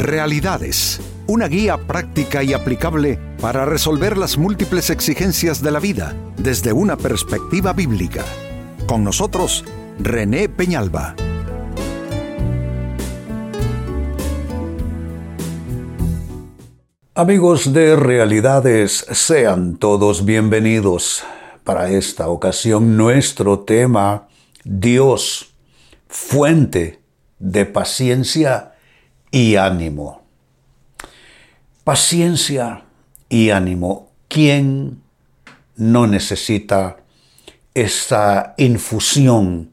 Realidades, una guía práctica y aplicable para resolver las múltiples exigencias de la vida desde una perspectiva bíblica. Con nosotros, René Peñalba. Amigos de Realidades, sean todos bienvenidos. Para esta ocasión nuestro tema, Dios, fuente de paciencia y ánimo. Paciencia y ánimo. ¿Quién no necesita esta infusión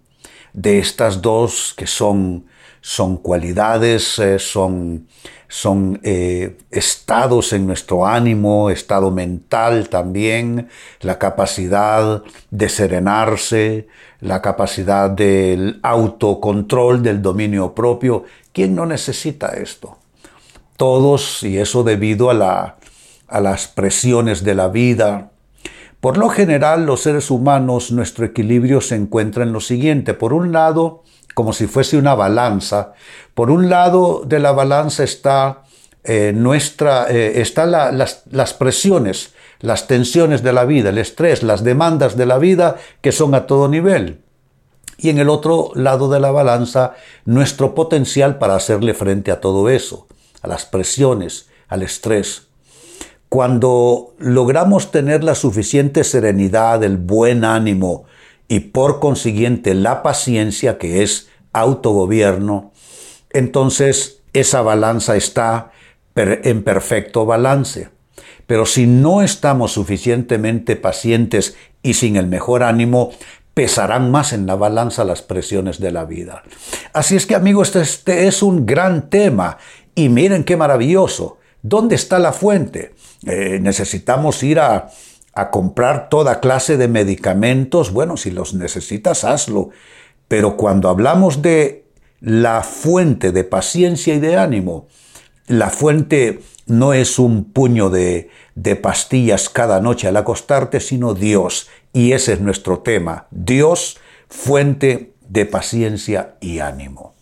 de estas dos que son, son cualidades, eh, son, son eh, estados en nuestro ánimo, estado mental también, la capacidad de serenarse, la capacidad del autocontrol, del dominio propio. ¿Quién no necesita esto? Todos, y eso debido a, la, las presiones de la vida. Por lo general, los seres humanos, nuestro equilibrio se encuentra en lo siguiente. Por un lado, como si fuese una balanza, por un lado de la balanza está, eh, nuestra, eh, las, las presiones, las tensiones de la vida, el estrés, las demandas de la vida que son a todo nivel y en el otro lado de la balanza nuestro potencial para hacerle frente a todo eso, a las presiones, al estrés. Cuando logramos tener la suficiente serenidad, el buen ánimo y por consiguiente la paciencia que es autogobierno, entonces esa balanza está en perfecto balance. Pero si no estamos suficientemente pacientes y sin el mejor ánimo, pesarán más en la balanza las presiones de la vida. Así es que amigos, este, este, es un gran tema y miren qué maravilloso. ¿Dónde está la fuente? Eh, necesitamos ir a, a comprar toda clase de medicamentos. Bueno, si los necesitas, hazlo. Pero cuando hablamos de la fuente de paciencia y de ánimo, la fuente no es un puño de, de pastillas cada noche al acostarte, sino Dios. Y ese es nuestro tema. Dios, fuente de paciencia y ánimo.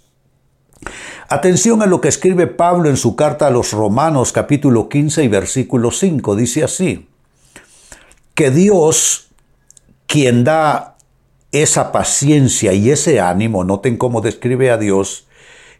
Atención a lo que escribe Pablo en su carta a los Romanos capítulo 15 y versículo 5. Dice así, que Dios, quien da esa paciencia y ese ánimo, noten cómo describe a Dios,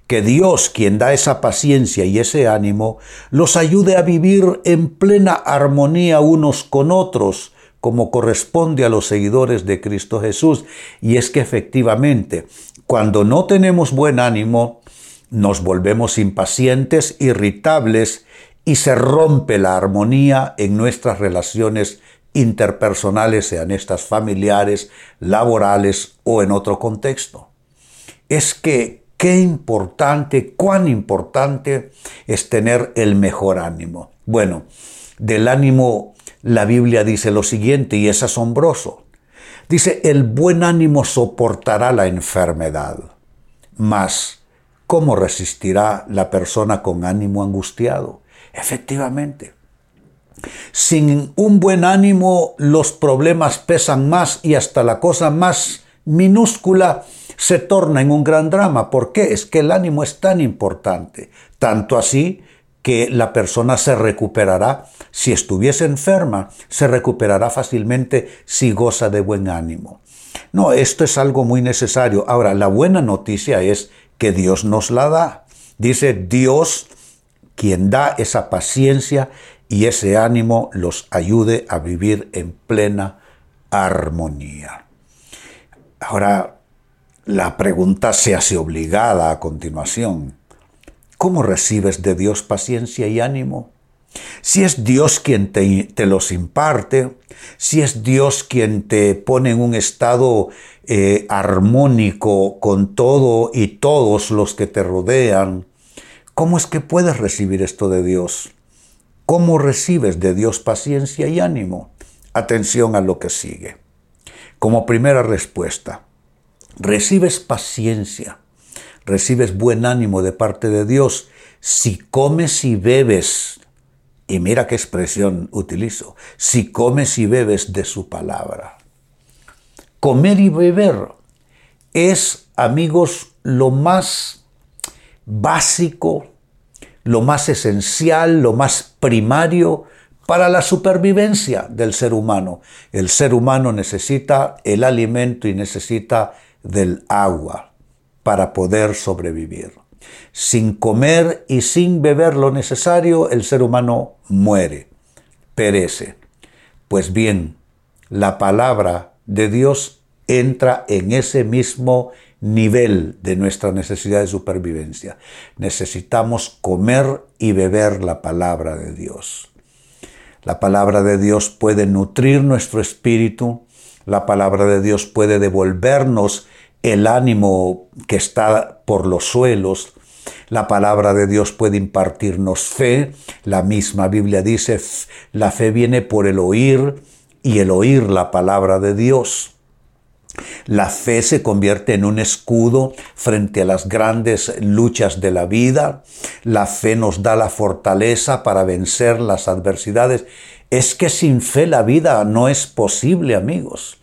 que Dios, quien da esa paciencia y ese ánimo, los ayude a vivir en plena armonía unos con otros, como corresponde a los seguidores de Cristo Jesús. Y es que efectivamente, cuando no tenemos buen ánimo, nos volvemos impacientes, irritables y se rompe la armonía en nuestras relaciones interpersonales, sean estas familiares, laborales o en otro contexto. Es que Qué importante, cuán importante es tener el mejor ánimo. Bueno, del ánimo la Biblia dice lo siguiente y es asombroso. Dice, el buen ánimo soportará la enfermedad, mas ¿cómo resistirá la persona con ánimo angustiado? Efectivamente. Sin un buen ánimo los problemas pesan más y hasta la cosa más minúscula se torna en un gran drama. ¿Por qué? Es que el ánimo es tan importante, tanto así que la persona se recuperará, si estuviese enferma, se recuperará fácilmente si goza de buen ánimo. No, esto es algo muy necesario. Ahora, la buena noticia es que Dios nos la da. Dice Dios, quien da esa paciencia y ese ánimo, los ayude a vivir en plena armonía. Ahora, la pregunta se hace obligada a continuación. ¿Cómo recibes de Dios paciencia y ánimo? Si es Dios quien te, los imparte, si es Dios quien te pone en un estado eh, armónico con todo y todos los que te rodean, ¿cómo es que puedes recibir esto de Dios? ¿Cómo recibes de Dios paciencia y ánimo? Atención a lo que sigue. Como primera respuesta, recibes paciencia, recibes buen ánimo de parte de Dios si comes y bebes, y mira qué expresión utilizo, si comes y bebes de su palabra. Comer y beber es, amigos, lo más básico, lo más esencial, lo más primario para la supervivencia del ser humano. El ser humano necesita el alimento y necesita del agua para poder sobrevivir. Sin comer y sin beber lo necesario, el ser humano muere, perece. Pues bien, la palabra de Dios entra en ese mismo nivel de nuestra necesidad de supervivencia. Necesitamos comer y beber la palabra de Dios. La palabra de Dios puede nutrir nuestro espíritu, la palabra de Dios puede devolvernos el ánimo que está por los suelos, la palabra de Dios puede impartirnos fe, la misma Biblia dice, la fe viene por el oír y el oír la palabra de Dios. La fe se convierte en un escudo frente a las grandes luchas de la vida. La fe nos da la fortaleza para vencer las adversidades. Es que sin fe la vida no es posible, amigos.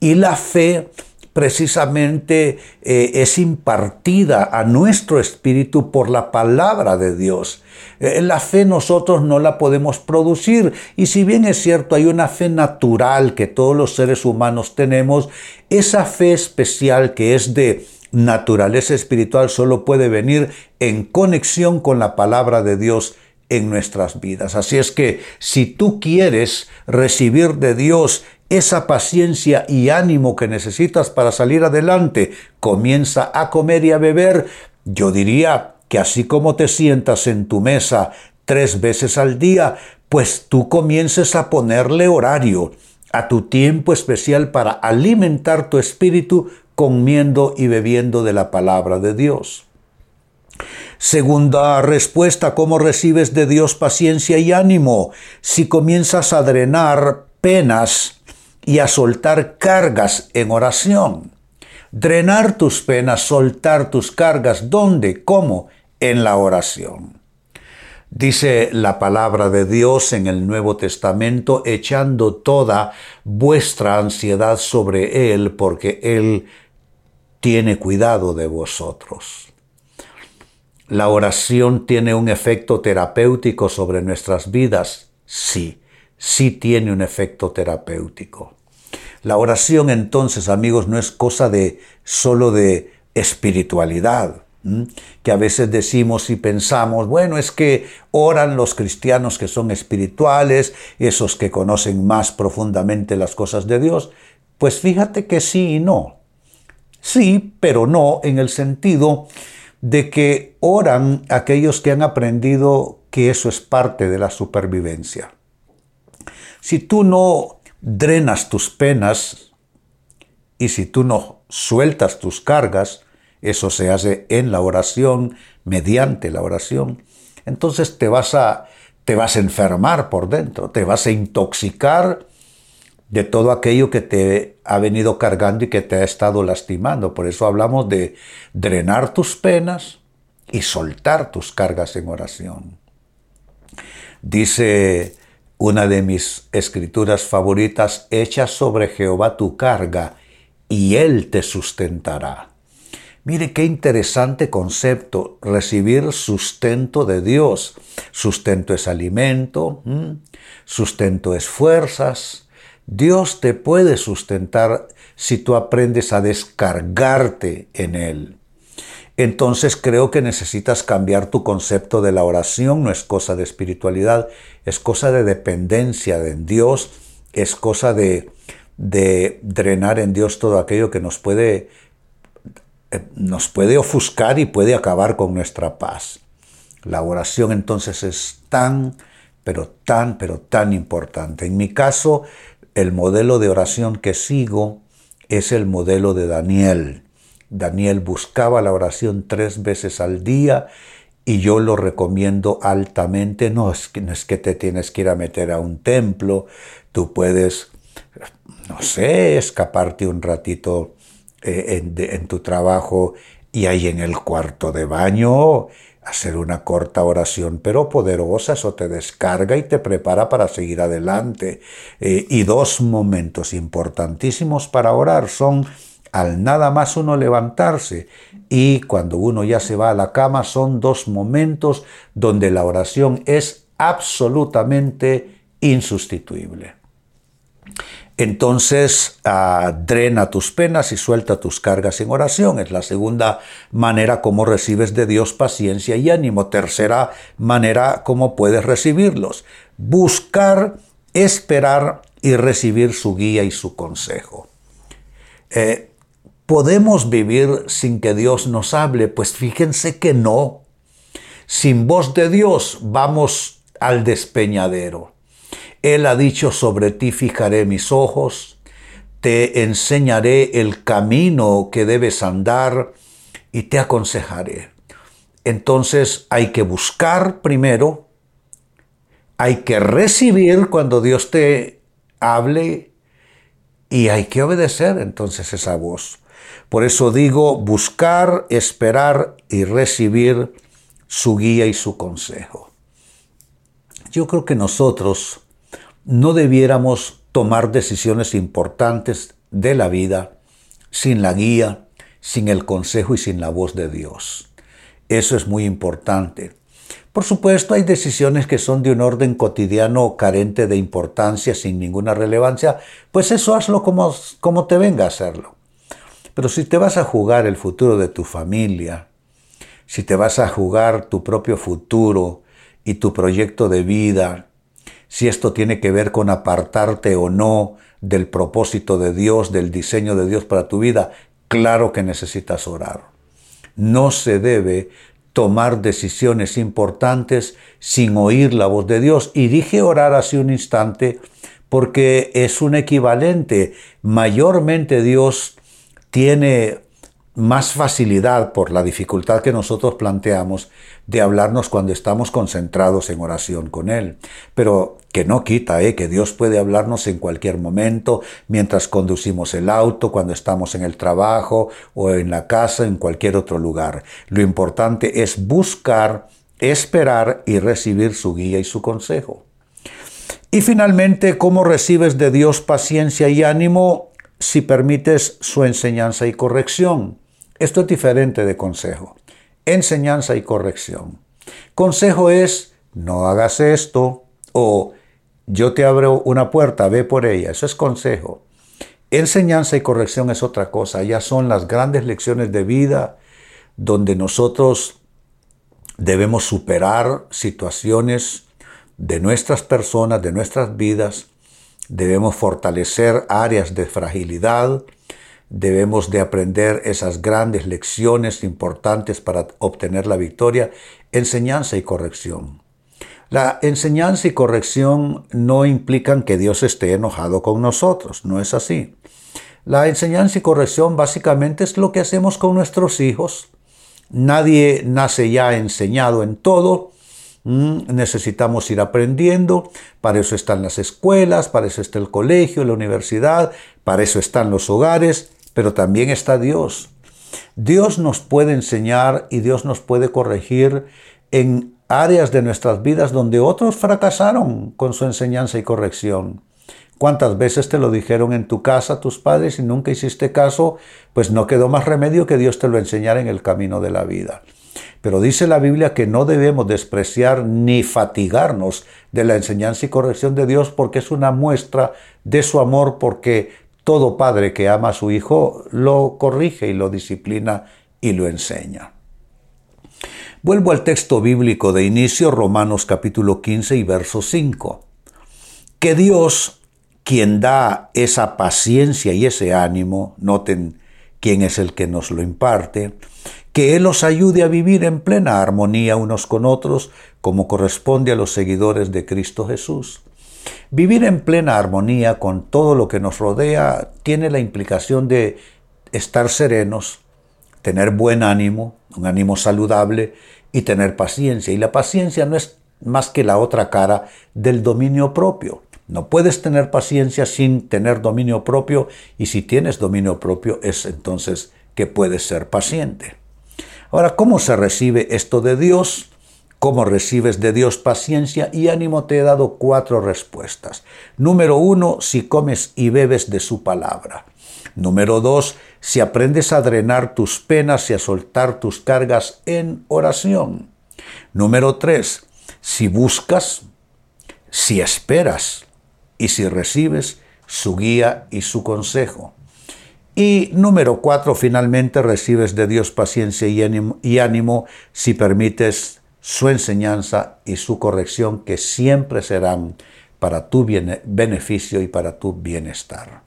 Y la fe precisamente eh, es impartida a nuestro espíritu por la palabra de Dios. Eh, la fe nosotros no la podemos producir y si bien es cierto hay una fe natural que todos los seres humanos tenemos, esa fe especial que es de naturaleza espiritual solo puede venir en conexión con la palabra de Dios en nuestras vidas. Así es que si tú quieres recibir de Dios esa paciencia y ánimo que necesitas para salir adelante, comienza a comer y a beber, yo diría que así como te sientas en tu mesa tres veces al día, pues tú comiences a ponerle horario a tu tiempo especial para alimentar tu espíritu comiendo y bebiendo de la palabra de Dios. Segunda respuesta, ¿cómo recibes de Dios paciencia y ánimo? Si comienzas a drenar penas y a soltar cargas en oración. Drenar tus penas, soltar tus cargas, ¿dónde? ¿Cómo? En la oración. Dice la palabra de Dios en el Nuevo Testamento, echando toda vuestra ansiedad sobre Él, porque Él tiene cuidado de vosotros. ¿La oración tiene un efecto terapéutico sobre nuestras vidas? Sí sí tiene un efecto terapéutico. La oración entonces, amigos, no es cosa de solo de espiritualidad, que a veces decimos y pensamos, bueno, es que oran los cristianos que son espirituales, esos que conocen más profundamente las cosas de Dios. Pues fíjate que sí y no. Sí, pero no en el sentido de que oran aquellos que han aprendido que eso es parte de la supervivencia. Si tú no drenas tus penas y si tú no sueltas tus cargas, eso se hace en la oración, mediante la oración, entonces te vas a te vas a enfermar por dentro, te vas a intoxicar de todo aquello que te ha venido cargando y que te ha estado lastimando. Por eso hablamos de drenar tus penas y soltar tus cargas en oración. Dice una de mis escrituras favoritas, echa sobre Jehová tu carga y Él te sustentará. Mire qué interesante concepto, recibir sustento de Dios. Sustento es alimento, sustento es fuerzas. Dios te puede sustentar si tú aprendes a descargarte en Él entonces creo que necesitas cambiar tu concepto de la oración, no es cosa de espiritualidad, es cosa de dependencia en Dios, es cosa de, de drenar en Dios todo aquello que nos puede, eh, nos puede ofuscar y puede acabar con nuestra paz. La oración entonces es tan, pero tan, pero tan importante. En mi caso, el modelo de oración que sigo es el modelo de Daniel. Daniel buscaba la oración tres veces al día y yo lo recomiendo altamente. No es, que, no te tienes que ir a meter a un templo, tú puedes, no sé, escaparte un ratito eh, en, en tu trabajo y ahí en el cuarto de baño hacer una corta oración, pero poderosa, eso te descarga y te prepara para seguir adelante. Eh, y dos momentos importantísimos para orar son al nada más uno levantarse y cuando uno ya se va a la cama son dos momentos donde la oración es absolutamente insustituible. Entonces, uh, drena tus penas y suelta tus cargas en oración. Es la segunda manera como recibes de Dios paciencia y ánimo. Tercera manera como puedes recibirlos. Buscar, esperar y recibir su guía y su consejo. Eh, ¿Podemos vivir sin que Dios nos hable? Pues fíjense que no. Sin voz de Dios vamos al despeñadero. Él ha dicho, sobre ti fijaré mis ojos, te enseñaré el camino que debes andar y te aconsejaré. Entonces hay que buscar primero, hay que recibir cuando Dios te hable y hay que obedecer entonces esa voz. Por eso digo, buscar, esperar y recibir su guía y su consejo. Yo creo que nosotros no debiéramos tomar decisiones importantes de la vida sin la guía, sin el consejo y sin la voz de Dios. Eso es muy importante. Por supuesto, hay decisiones que son de un orden cotidiano carente de importancia, sin ninguna relevancia, pues eso hazlo como, como te venga a hacerlo. Pero si te vas a jugar el futuro de tu familia, si te vas a jugar tu propio futuro y tu proyecto de vida, si esto tiene que ver con apartarte o no del propósito de Dios, del diseño de Dios para tu vida, claro que necesitas orar. No se debe tomar decisiones importantes sin oír la voz de Dios. Y dije orar hace un instante porque es un equivalente. Mayormente Dios tiene más facilidad por la dificultad que nosotros planteamos de hablarnos cuando estamos concentrados en oración con Él. Pero que no quita ¿eh? que Dios puede hablarnos en cualquier momento, mientras conducimos el auto, cuando estamos en el trabajo o en la casa, en cualquier otro lugar. Lo importante es buscar, esperar y recibir su guía y su consejo. Y finalmente, ¿cómo recibes de Dios paciencia y ánimo si permites su enseñanza y corrección? Esto es diferente de consejo. Enseñanza y corrección. Consejo es, no hagas esto o yo te abro una puerta, ve por ella. Eso es consejo. Enseñanza y corrección es otra cosa. Ya son las grandes lecciones de vida donde nosotros debemos superar situaciones de nuestras personas, de nuestras vidas. Debemos fortalecer áreas de fragilidad debemos de aprender esas grandes lecciones importantes para obtener la victoria, enseñanza y corrección. La enseñanza y corrección no implican que Dios esté enojado con nosotros, no es así. La enseñanza y corrección básicamente es lo que hacemos con nuestros hijos. Nadie nace ya enseñado en todo, necesitamos ir aprendiendo, para eso están las escuelas, para eso está el colegio, la universidad, para eso están los hogares, pero también está Dios. Dios nos puede enseñar y Dios nos puede corregir en áreas de nuestras vidas donde otros fracasaron con su enseñanza y corrección. ¿Cuántas veces te lo dijeron en tu casa tus padres y nunca hiciste caso? Pues no quedó más remedio que Dios te lo enseñara en el camino de la vida. Pero dice la Biblia que no debemos despreciar ni fatigarnos de la enseñanza y corrección de Dios porque es una muestra de su amor, porque todo padre que ama a su hijo lo corrige y lo disciplina y lo enseña. Vuelvo al texto bíblico de inicio, Romanos capítulo 15 y verso 5. Que Dios, quien da esa paciencia y ese ánimo, noten quién es el que nos lo imparte, que Él los ayude a vivir en plena armonía unos con otros, como corresponde a los seguidores de Cristo Jesús. Vivir en plena armonía con todo lo que nos rodea tiene la implicación de estar serenos, tener buen ánimo, un ánimo saludable y tener paciencia. Y la paciencia no es más que la otra cara del dominio propio. No puedes tener paciencia sin tener dominio propio y si tienes dominio propio es entonces que puedes ser paciente. Ahora, ¿cómo se recibe esto de Dios? ¿Cómo recibes de Dios paciencia y ánimo? Te he dado cuatro respuestas. Número uno, si comes y bebes de su palabra. Número dos, si aprendes a drenar tus penas y a soltar tus cargas en oración. Número tres, si buscas, si esperas y si recibes su guía y su consejo. Y número cuatro, finalmente recibes de Dios paciencia y ánimo, si permites su enseñanza y su corrección que siempre serán para tu beneficio y para tu bienestar.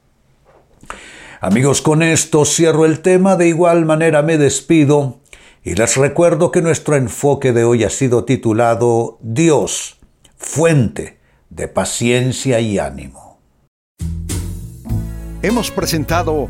Amigos, con esto cierro el tema, de igual manera me despido y les recuerdo que nuestro enfoque de hoy ha sido titulado Dios, fuente de paciencia y ánimo. Hemos presentado